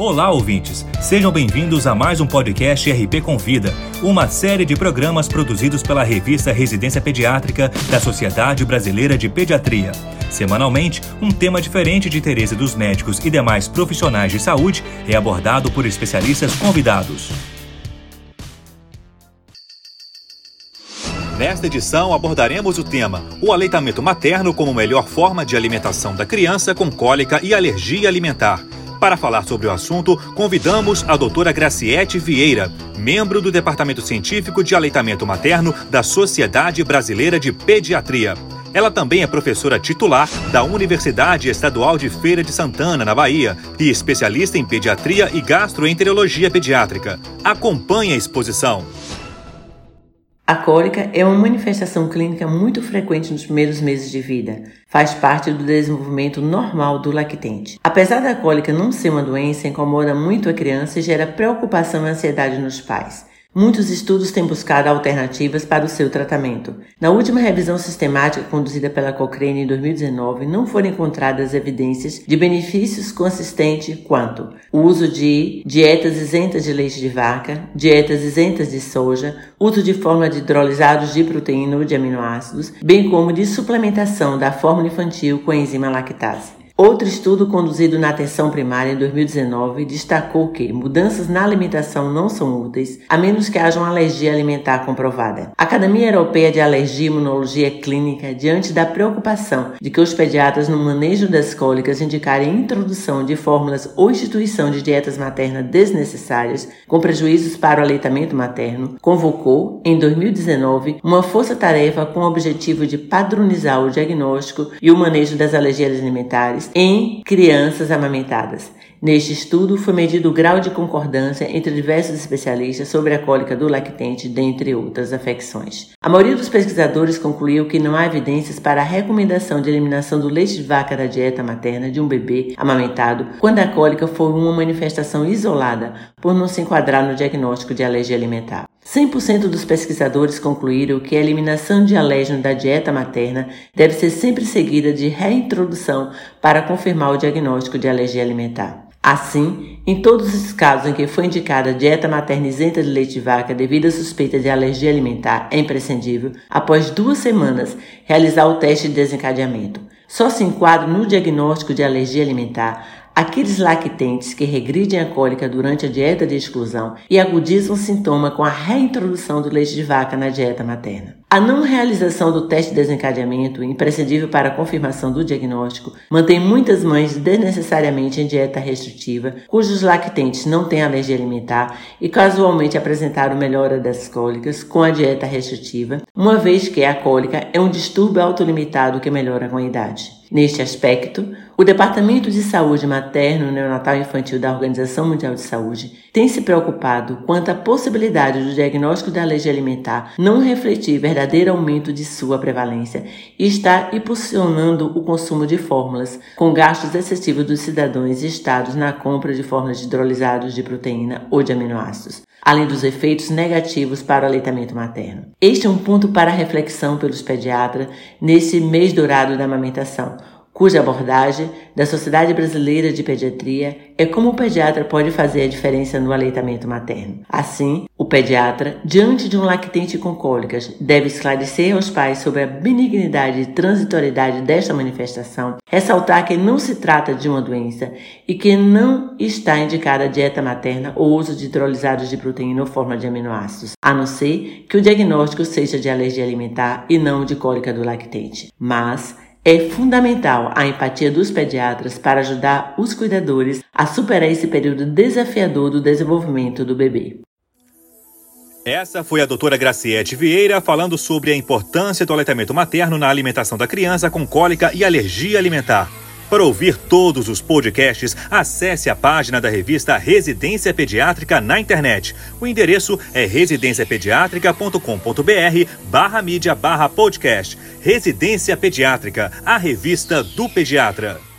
Olá, ouvintes! Sejam bem-vindos a mais um podcast RP Convida, uma série de programas produzidos pela revista Residência Pediátrica da Sociedade Brasileira de Pediatria. Semanalmente, um tema diferente de interesse dos médicos e demais profissionais de saúde é abordado por especialistas convidados. Nesta edição abordaremos o tema: o aleitamento materno como melhor forma de alimentação da criança com cólica e alergia alimentar para falar sobre o assunto, convidamos a doutora Graciete Vieira, membro do Departamento Científico de Aleitamento Materno da Sociedade Brasileira de Pediatria. Ela também é professora titular da Universidade Estadual de Feira de Santana, na Bahia, e especialista em pediatria e gastroenterologia pediátrica. Acompanhe a exposição. A cólica é uma manifestação clínica muito frequente nos primeiros meses de vida. Faz parte do desenvolvimento normal do lactente. Apesar da cólica não ser uma doença, incomoda muito a criança e gera preocupação e ansiedade nos pais. Muitos estudos têm buscado alternativas para o seu tratamento. Na última revisão sistemática conduzida pela Cochrane em 2019, não foram encontradas evidências de benefícios consistentes quanto o uso de dietas isentas de leite de vaca, dietas isentas de soja, uso de fórmula de hidrolisados de proteína ou de aminoácidos, bem como de suplementação da fórmula infantil com a enzima lactase. Outro estudo conduzido na atenção primária em 2019 destacou que mudanças na alimentação não são úteis a menos que haja uma alergia alimentar comprovada. A Academia Europeia de Alergia e Imunologia Clínica, diante da preocupação de que os pediatras no manejo das cólicas indicarem introdução de fórmulas ou instituição de dietas maternas desnecessárias com prejuízos para o aleitamento materno, convocou, em 2019, uma força-tarefa com o objetivo de padronizar o diagnóstico e o manejo das alergias alimentares em crianças amamentadas. Neste estudo, foi medido o grau de concordância entre diversos especialistas sobre a cólica do lactente, dentre outras afecções. A maioria dos pesquisadores concluiu que não há evidências para a recomendação de eliminação do leite de vaca da dieta materna de um bebê amamentado quando a cólica for uma manifestação isolada, por não se enquadrar no diagnóstico de alergia alimentar. 100% dos pesquisadores concluíram que a eliminação de alérgeno da dieta materna deve ser sempre seguida de reintrodução para confirmar o diagnóstico de alergia alimentar. Assim, em todos os casos em que foi indicada dieta materna isenta de leite de vaca devido à suspeita de alergia alimentar, é imprescindível, após duas semanas, realizar o teste de desencadeamento. Só se enquadra no diagnóstico de alergia alimentar Aqueles lactentes que regridem a cólica durante a dieta de exclusão e agudizam o sintoma com a reintrodução do leite de vaca na dieta materna. A não realização do teste de desencadeamento, imprescindível para a confirmação do diagnóstico, mantém muitas mães desnecessariamente em dieta restritiva, cujos lactentes não têm alergia alimentar e casualmente apresentaram melhora das cólicas com a dieta restritiva, uma vez que a cólica é um distúrbio autolimitado que melhora com a idade. Neste aspecto, o Departamento de Saúde Materno, Neonatal e Infantil da Organização Mundial de Saúde tem se preocupado quanto à possibilidade do diagnóstico da alergia alimentar não refletir verdadeiro aumento de sua prevalência e está impulsionando o consumo de fórmulas, com gastos excessivos dos cidadãos e estados na compra de fórmulas de de proteína ou de aminoácidos além dos efeitos negativos para o aleitamento materno. Este é um ponto para reflexão pelos pediatras nesse mês dourado da amamentação, cuja abordagem da Sociedade Brasileira de Pediatria é como o pediatra pode fazer a diferença no aleitamento materno. Assim, o pediatra, diante de um lactente com cólicas, deve esclarecer aos pais sobre a benignidade e transitoriedade desta manifestação, ressaltar que não se trata de uma doença e que não está indicada a dieta materna ou uso de hidrolisados de proteína ou forma de aminoácidos, a não ser que o diagnóstico seja de alergia alimentar e não de cólica do lactente. Mas é fundamental a empatia dos pediatras para ajudar os cuidadores a superar esse período desafiador do desenvolvimento do bebê. Essa foi a doutora Graciete Vieira falando sobre a importância do aleitamento materno na alimentação da criança com cólica e alergia alimentar. Para ouvir todos os podcasts, acesse a página da revista Residência Pediátrica na internet. O endereço é residenciapediatrica.com.br barra mídia barra podcast. Residência Pediátrica, a revista do pediatra.